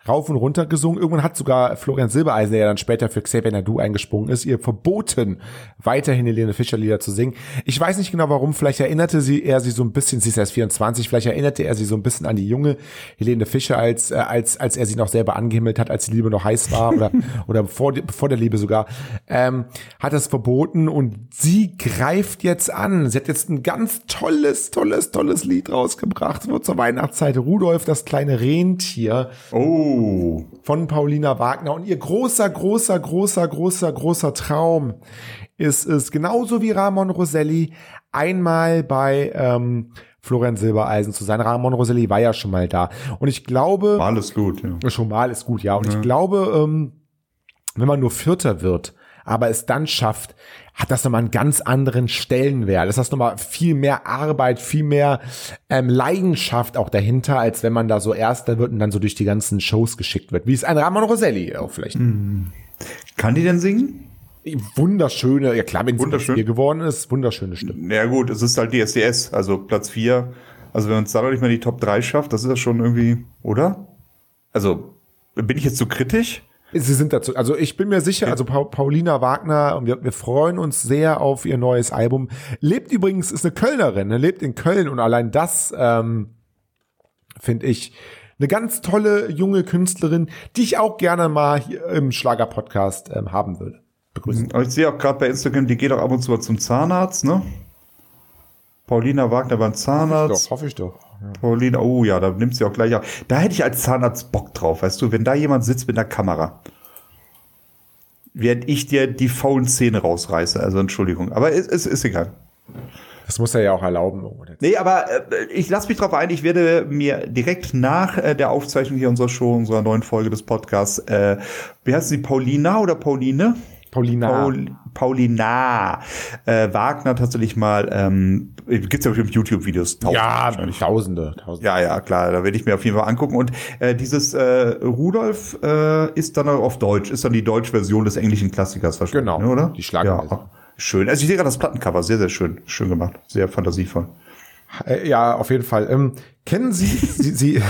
rauf und runter gesungen. Irgendwann hat sogar Florian Silbereisen, der ja dann später für Xavier Nadu eingesprungen ist, ihr verboten, weiterhin Helene Fischer Lieder zu singen. Ich weiß nicht genau warum, vielleicht erinnerte sie er sie so ein bisschen, sie ist erst 24, vielleicht erinnerte er sie so ein bisschen an die junge Helene Fischer, als, äh, als, als er sie noch selber angehimmelt hat, als die Liebe noch heiß war oder, oder vor, vor der Liebe sogar, ähm, hat das verboten und sie greift jetzt an. Sie hat jetzt ein ganz tolles, tolles, tolles Lied rausgebracht, wird zur Weihnachtszeit Rudolf, das kleine Rentier oh. Von Paulina Wagner. Und ihr großer, großer, großer, großer, großer Traum ist es, genauso wie Ramon Roselli, einmal bei ähm, Florian Silbereisen zu sein. Ramon Roselli war ja schon mal da. Und ich glaube, War alles gut, ja. schon mal ist gut, ja. Und ich glaube, ähm, wenn man nur Vierter wird, aber es dann schafft, hat das nochmal einen ganz anderen Stellenwert. Das ist nochmal viel mehr Arbeit, viel mehr ähm, Leidenschaft auch dahinter, als wenn man da so Erster wird und dann so durch die ganzen Shows geschickt wird. Wie es ein Ramon Roselli auch vielleicht. Kann die denn singen? Wunderschöne, ja klar, wenn sie Wunderschön. hier geworden ist, wunderschöne Stimme. Ja gut, es ist halt DSDS, also Platz 4. Also wenn uns da noch nicht mehr die Top 3 schafft, das ist ja schon irgendwie, oder? Also, bin ich jetzt so kritisch? Sie sind dazu, also ich bin mir sicher, also pa Paulina Wagner, und wir, wir freuen uns sehr auf ihr neues Album. Lebt übrigens, ist eine Kölnerin, ne, lebt in Köln und allein das ähm, finde ich eine ganz tolle junge Künstlerin, die ich auch gerne mal hier im Schlager-Podcast ähm, haben würde. Begrüßen. Aber ich sehe auch gerade bei Instagram, die geht auch ab und zu mal zum Zahnarzt, ne? Paulina Wagner beim Zahnarzt. Doch, hoffe ich doch. Paulina, oh ja, da nimmt sie auch gleich auf. Da hätte ich als Zahnarzt Bock drauf, weißt du, wenn da jemand sitzt mit einer Kamera. Während ich dir die faulen Zähne rausreiße. Also Entschuldigung. Aber es ist, ist, ist egal. Das muss er ja auch erlauben. Oder? Nee, aber äh, ich lasse mich drauf ein, ich werde mir direkt nach äh, der Aufzeichnung hier unserer Show, unserer neuen Folge des Podcasts, äh, wie heißt sie, Paulina oder Pauline? Paulina. Paul, Paulina äh, Wagner tatsächlich mal, ähm, gibt's ja bestimmt YouTube-Videos. Ja, tausende, tausende. Ja, ja, klar, da werde ich mir auf jeden Fall angucken. Und äh, dieses äh, Rudolf äh, ist dann auch auf Deutsch, ist dann die deutsche Version des englischen Klassikers wahrscheinlich, Genau, ne, oder? die Schlager- Ja, schön. Also ich sehe gerade das Plattencover, sehr, sehr schön, schön gemacht, sehr fantasievoll. Äh, Ja, auf jeden Fall. Ähm, kennen Sie, Sie, Sie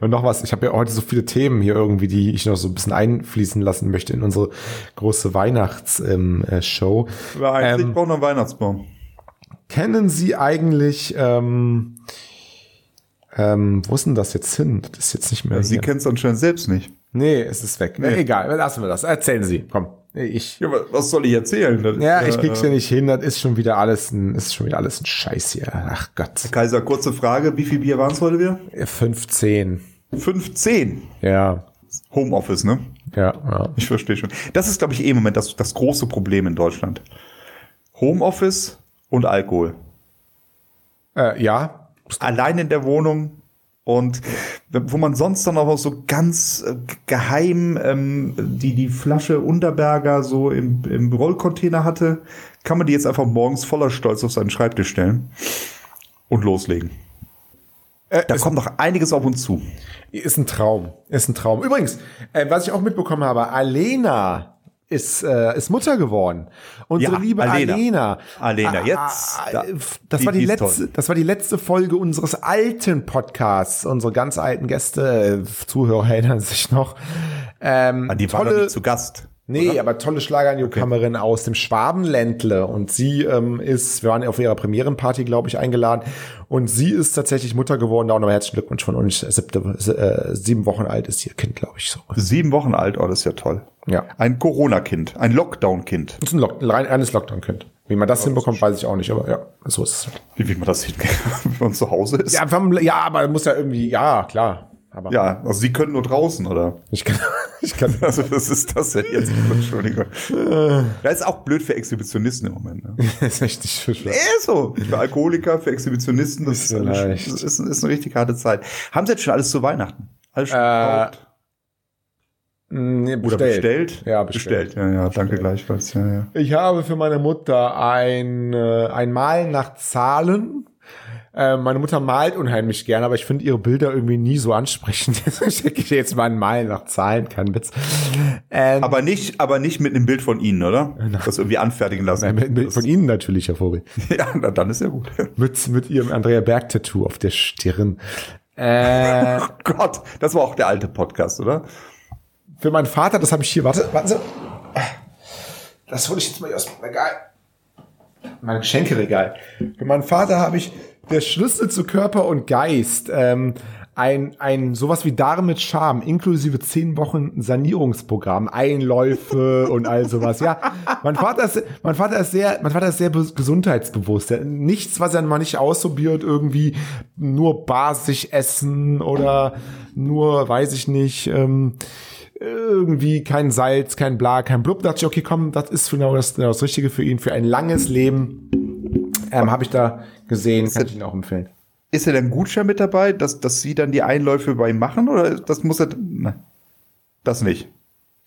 und noch was, ich habe ja heute so viele Themen hier irgendwie, die ich noch so ein bisschen einfließen lassen möchte in unsere große Weihnachtsshow. Ähm, äh, Show. Ähm, ich brauche noch einen Weihnachtsbaum. kennen Sie eigentlich, ähm, ähm, wo ist denn das jetzt hin? Das ist jetzt nicht mehr Sie kennt es anscheinend selbst nicht. Nee, es ist weg. Nee. Egal, lassen wir das. Erzählen Sie, komm. Ich, Ja, was soll ich erzählen? Das ja, ist, ich krieg's äh, ja nicht hin. Das ist schon wieder alles ein, ist schon wieder alles ein Scheiß hier. Ach Gott. Kaiser, kurze Frage, wie viel Bier waren es heute wieder? 15. 15. Ja. Homeoffice, ne? Ja, ja. Ich verstehe schon. Das ist, glaube ich, eh im Moment das, das große Problem in Deutschland. Homeoffice und Alkohol. Äh, ja, Allein in der Wohnung und wo man sonst dann auch so ganz äh, geheim ähm, die, die Flasche Unterberger so im, im Rollcontainer hatte, kann man die jetzt einfach morgens voller Stolz auf seinen Schreibtisch stellen und loslegen. Äh, Da kommt noch einiges auf uns zu. ist ein Traum. Ist ein Traum. Übrigens, äh, was ich auch mitbekommen habe, Alena ist, äh, ist Mutter geworden. Unsere Ja, liebe Alena. Alena. Ah, jetzt, ah, da- das die- war die, letzte, das war die letzte Folge unseres alten Podcasts. Unsere ganz alten Gäste, äh, Zuhörer erinnern sich noch. Ähm, Die war noch tolle, nicht zu Gast. Nee, aber tolle Schlager-Newcomerin aus dem Schwabenländle. Und sie ähm, ist, wir waren auf ihrer Premierenparty, glaube ich, eingeladen. Und sie ist tatsächlich Mutter geworden. Da auch nochmal herzlichen Glückwunsch von uns. Siebte, äh, sieben Wochen alt ist ihr Kind, glaube ich, so. Sieben Wochen alt, oh, das ist ja toll. Ja. Ein Corona-Kind, ein Lockdown-Kind. Das ist ein, Lock, ein reines Lockdown-Kind. Wie man das hinbekommt, weiß ich auch nicht, aber ja, so ist es. Wie will man das hinkriegen, wenn man zu Hause ist? Ja, ja, aber muss ja irgendwie, ja, klar. Aber Ja, also sie können nur draußen, oder? ich kann, ich kann, Also was ist das denn jetzt? Entschuldigung. Das ist auch blöd für Exhibitionisten im Moment. Ne? das ist echt nicht schlimm. Äh, so. Für Alkoholiker, für Exhibitionisten, das ist, leicht. das ist, ist eine richtig harte Zeit. Haben Sie jetzt schon alles zu Weihnachten? Alles schon Äh, gekauft? Nee, Oder bestellt? Ja, bestellt. Ja, ja, danke gleichfalls. Ja, ja. Ich habe für meine Mutter ein, äh, ein Malen nach Zahlen. Äh, meine Mutter malt unheimlich gerne, aber ich finde ihre Bilder irgendwie nie so ansprechend. Schicke ich jetzt mal ein Malen nach Zahlen, kein Witz. Ähm, Aber nicht, aber nicht mit einem Bild von Ihnen, oder? Das irgendwie anfertigen lassen. Nein, mit, mit, von Ihnen natürlich, Herr Vogel. Ja, na, dann ist ja gut. Mit, mit ihrem Andrea Berg-Tattoo auf der Stirn. Äh, Oh Gott, das war auch der alte Podcast, oder? für meinen Vater, das habe ich hier, warte, warten Sie. Das hole ich jetzt mal aus dem Regal. Mein Geschenkeregal. Für meinen Vater habe ich der Schlüssel zu Körper und Geist. Ähm, ein, ein sowas wie Darm mit Charme, inklusive zehn Wochen Sanierungsprogramm, Einläufe und all sowas. Ja, mein Vater ist, mein Vater ist sehr, mein Vater ist sehr be- gesundheitsbewusst. Nichts, was er mal nicht ausprobiert, irgendwie nur basisch essen oder nur, weiß ich nicht, ähm, irgendwie kein Salz, kein Bla, kein Blub. Da dachte ich, okay, komm, das ist genau das, genau das Richtige für ihn, für ein langes Leben. Ähm, Habe ich da gesehen, kann ich Ihnen auch empfehlen. Ist ja ein Gutschein mit dabei, dass, dass Sie dann die Einläufe bei ihm machen? Oder das muss er. Nein. Das nicht.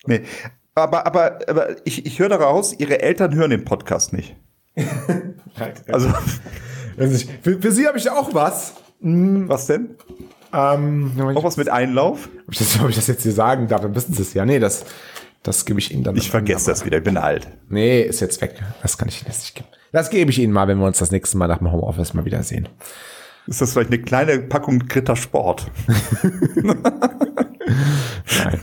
Nee. Aber, aber, aber ich, ich höre daraus, Ihre Eltern hören den Podcast nicht. Also, Also für, für Sie habe ich auch was. was denn? Ähm, ob, Auch was mit Einlauf? ich das, ob ich das jetzt hier sagen darf, dann wissen Sie es ja. Nee, das, das gebe ich Ihnen dann. Ich vergesse das wieder, ich bin alt. Nee, ist jetzt weg. Das kann ich Ihnen jetzt nicht geben. Das gebe ich Ihnen mal, wenn wir uns das nächste Mal nach dem Homeoffice mal wiedersehen. Ist das vielleicht eine kleine Packung Kritter Sport? Nein.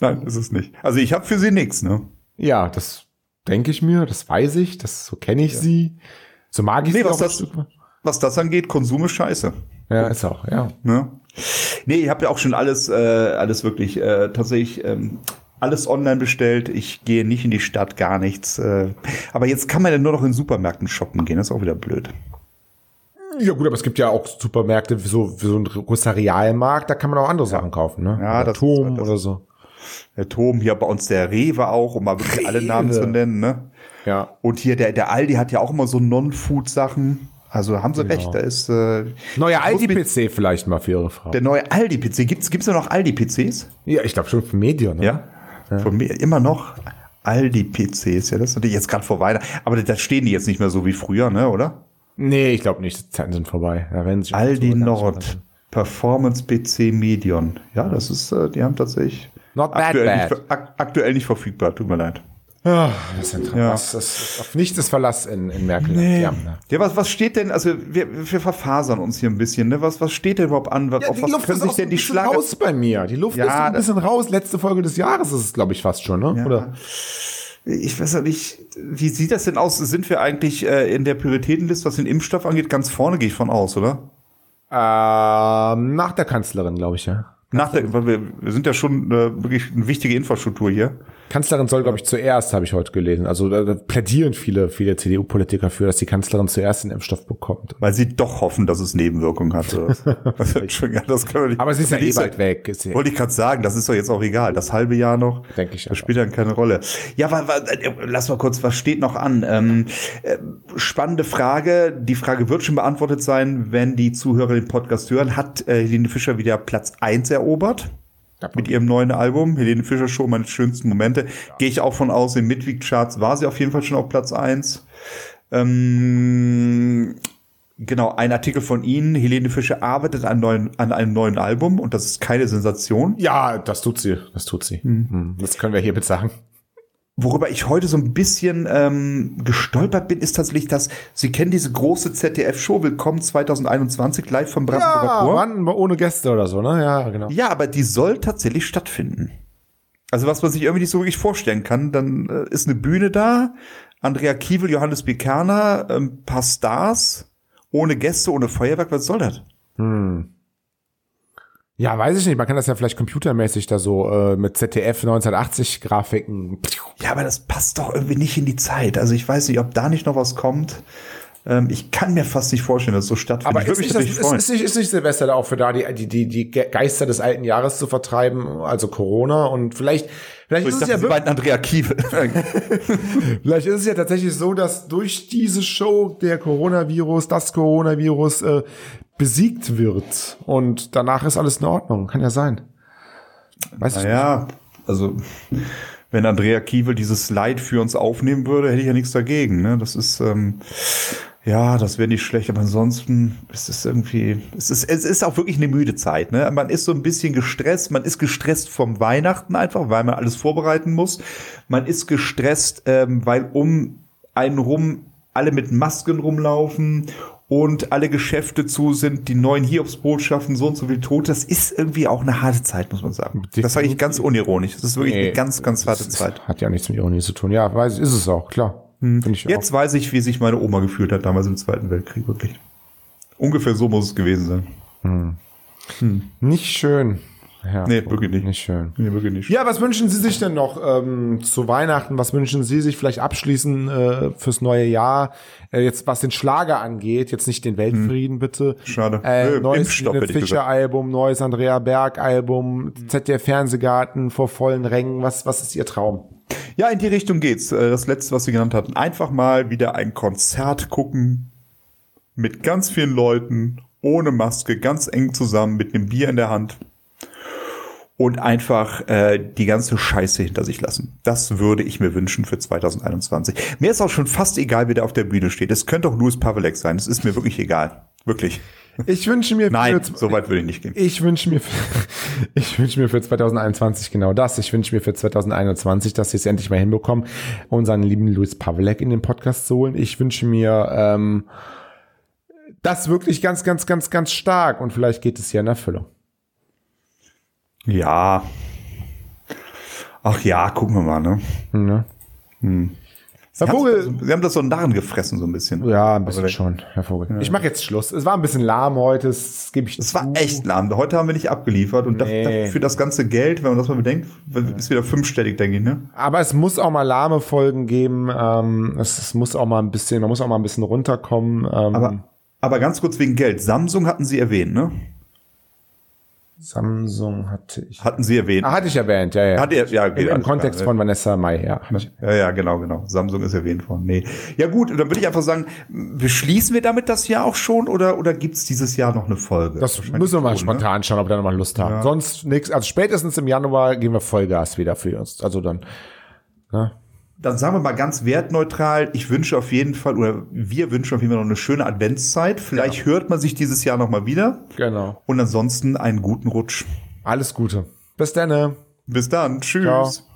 Nein, ist es nicht. Also ich habe für sie nichts, ne? Ja, das denke ich mir, das weiß ich, das so kenne ich sie. So mag ich Nee, sie was auch das-. Was das angeht, Konsum ist scheiße. Ja, ist auch, ja. Ne? Nee, ich habe ja auch schon alles, äh, alles wirklich äh, tatsächlich ähm, alles online bestellt. Ich gehe nicht in die Stadt, gar nichts. Äh, aber jetzt kann man ja nur noch in Supermärkten shoppen gehen. Das ist auch wieder blöd. Ja gut, aber es gibt ja auch Supermärkte, wie so, so ein großer Realmarkt, da kann man auch andere Sachen kaufen, ne? Ja, oder das- Turm das- oder so. Der Tom, hier bei uns der Rewe auch, um mal wirklich alle Namen Rewe. zu nennen. Ne? Ja. Und hier der, der Aldi hat ja auch immer so Non-Food-Sachen. Also haben sie Genau. recht, da ist äh, Neuer Aldi-PC vielleicht mal für Ihre Frau. der neue Aldi-PC. Gibt's, gibt's da noch Aldi-PCs? ja, ich glaube schon für Medien, ne? Ja. Von mir immer noch Aldi-PCs. Ja, das ist natürlich jetzt gerade vor Weihnachten. Aber da stehen die jetzt nicht mehr so wie früher, ne, oder? Nee, ich glaube nicht, die Zeiten sind vorbei. Sich Aldi Nord. Performance PC Medion. Ja, das ist, äh, die haben tatsächlich Not bad, aktuell, bad. Nicht, ver- ak aktuell nicht verfügbar. Tut mir leid. Ah, das ist interessant. Ja. Das, das ist auf nichts ist Verlass in, in Merkel. Ja, ne? Ja, was, was steht denn, also wir, wir verfasern uns hier ein bisschen, ne? Was, was steht denn überhaupt an? Was, Ja, auf die was Luft können ist sich denn die ein bisschen Schlager... raus bei mir. Die Luft Ja, ist ein bisschen raus. Letzte Folge des Jahres ist es, glaube ich, fast schon, ne? Ja. Oder? Ich weiß ja nicht, wie sieht das denn aus? Sind wir eigentlich äh, in der Prioritätenliste, was den Impfstoff angeht, ganz vorne, gehe ich von aus, oder? Ähm, nach der Kanzlerin, glaube ich, ja. Nach der, weil wir, wir sind ja schon äh, wirklich eine wichtige Infrastruktur hier. Kanzlerin soll, glaube ich, zuerst, habe ich heute gelesen. Also da, plädieren viele, viele CDU-Politiker für, dass die Kanzlerin zuerst den Impfstoff bekommt. Weil sie doch hoffen, dass es Nebenwirkungen hat. Also. Aber sie ist ja Die eh bald weg. Ja, Wollte ich gerade sagen, das ist doch jetzt auch egal. Das halbe Jahr noch, Denke ich das spielt dann keine Rolle. Ja, wa, wa, äh, lass mal kurz, was steht noch an? Ähm, äh, spannende Frage. Die Frage wird schon beantwortet sein, wenn die Zuhörer den Podcast hören. Hat äh, Helene Fischer wieder Platz eins erobert? Mit ihrem neuen Album, Helene Fischer Show, meine schönsten Momente. Gehe ich auch von aus, im Midweek-Charts war sie auf jeden Fall schon auf Platz eins. Ähm, genau, ein Artikel von Ihnen, Helene Fischer arbeitet an, neuen, an einem neuen Album und das ist keine Sensation. ja, das tut sie. Das tut sie. Hm, Das können wir hiermit sagen. Worüber ich heute so ein bisschen ähm, gestolpert bin, ist tatsächlich, dass Sie kennen diese große ZDF-Show Willkommen 2021 live vom Brandenburger Ja, Tor. Mann, ohne Gäste oder so, ne? Ja, genau. Ja, aber die soll tatsächlich stattfinden. Also was man sich irgendwie nicht so wirklich vorstellen kann, dann äh, ist eine Bühne da, Andrea Kiewel, Johannes B. Kerner, ein paar Stars, ohne Gäste, ohne Feuerwerk, was soll das? Ja, weiß ich nicht. Man kann das ja vielleicht computermäßig da so äh, mit ZDF 1980 Grafiken. Ja, aber das passt doch irgendwie nicht in die Zeit. Also ich weiß nicht, ob da nicht noch was kommt. Ähm, ich kann mir fast nicht vorstellen, dass es so stattfindet. Aber ist nicht, das, ist, ist, nicht, ist nicht Silvester da auch für da, die, die, die, die Geister des alten Jahres zu vertreiben, also Corona und vielleicht, vielleicht ich ist es dachte, ja wirklich, Andrea vielleicht ist es ja tatsächlich so, dass durch diese Show der Coronavirus, das Coronavirus äh, besiegt wird und danach ist alles in Ordnung. Kann ja sein. Weiß ich nicht. naja, also wenn Andrea Kiewel dieses Leid für uns aufnehmen würde, hätte ich ja nichts dagegen. Ne? Das ist ähm, ja, das wäre nicht schlecht, aber ansonsten ist es irgendwie, es ist, es ist auch wirklich eine müde Zeit. Ne? Man ist so ein bisschen gestresst, man ist gestresst vom Weihnachten einfach, weil man alles vorbereiten muss. Man ist gestresst, ähm, weil um einen rum alle mit Masken rumlaufen und alle Geschäfte zu sind, die neuen Hiobsbotschaften, so und so viel Tote. Das ist irgendwie auch eine harte Zeit, muss man sagen. Das sage ich ganz unironisch. Das ist wirklich Nee, eine ganz, ganz harte das Zeit. Hat ja nichts mit Ironie zu tun. Ja, weiß ist es auch, klar. Ich Jetzt weiß ich, wie sich meine Oma gefühlt hat damals im Zweiten Weltkrieg, wirklich. Ungefähr so muss es gewesen sein. auch. Nicht schön. Ja, Nee, wirklich nicht. Nicht schön. Nee, wirklich nicht. Ja, was wünschen Sie sich denn noch ähm, zu Weihnachten? Was wünschen Sie sich vielleicht abschließen äh, fürs neue Jahr? Äh, jetzt was den Schlager angeht, jetzt nicht den Weltfrieden bitte. Schade. Äh, Nö, neues Impfstoff, Helene hätte ich Fischer gesagt. Album, neues Andrea Berg Album, ZDF Fernsehgarten vor vollen Rängen. Was was ist Ihr Traum? Ja, in die Richtung geht's. Äh, Das letzte, was Sie genannt hatten. Einfach mal wieder ein Konzert gucken mit ganz vielen Leuten, ohne Maske, ganz eng zusammen, mit einem Bier in der Hand. Und einfach äh, die ganze Scheiße hinter sich lassen. Das würde ich mir wünschen für 2021. Mir ist auch schon fast egal, wer da auf der Bühne steht. Es könnte auch Louis Pavelek sein. Es ist mir wirklich egal. Wirklich. Ich wünsche mir Nein, für, so weit würde ich nicht gehen. Ich wünsche mir, für, ich wünsche mir für 2021 genau das. Ich wünsche mir für 2021, dass sie es endlich mal hinbekommen, unseren lieben Luis Pavelek in den Podcast zu holen. Ich wünsche mir ähm, das wirklich ganz, ganz, ganz, ganz stark und vielleicht geht es hier in Erfüllung. Ja. Ach ja, gucken wir mal, ne? Ne? Sie, Herr haben Vogel, das- Sie haben das so einen Narren gefressen, so ein bisschen. ja, ein bisschen Aber- schon, Herr Vogel. Ich mache jetzt Schluss. Es war ein bisschen lahm heute, das gebe ich Es war echt lahm. Heute haben wir nicht abgeliefert und Nee. dafür für das ganze Geld, wenn man das mal bedenkt, ist wieder fünfstellig, denke ich, ne? Aber es muss auch mal lahme Folgen geben. Ähm, es, es muss auch mal ein bisschen, man muss auch mal ein bisschen runterkommen. Ähm, Aber, aber ganz kurz wegen Geld. Samsung hatten Sie erwähnt, ne? Samsung hatte ich. Hatten Sie erwähnt. Ah, hatte ich erwähnt, ja, ja. Hat er, ja, Im, geht Im alles Kontext klar, von Vanessa Mai, ja. Ja, ja, genau, genau. Samsung ist erwähnt worden. Nee. Ja gut, dann würde ich einfach sagen, beschließen wir damit das Jahr auch schon oder, oder gibt's dieses Jahr noch eine Folge? Das müssen wir mal schon, ne? spontan schauen, ob wir da noch mal Lust haben. Sonst nichts. Also spätestens im Januar geben wir Vollgas wieder für uns. Also dann. Dann sagen wir mal ganz wertneutral, ich wünsche auf jeden Fall, oder wir wünschen auf jeden Fall noch eine schöne Adventszeit. Vielleicht hört man sich dieses Jahr noch mal wieder. Genau. Und ansonsten einen guten Rutsch. Alles Gute. Bis dann. Bis dann. Tschüss. Ciao.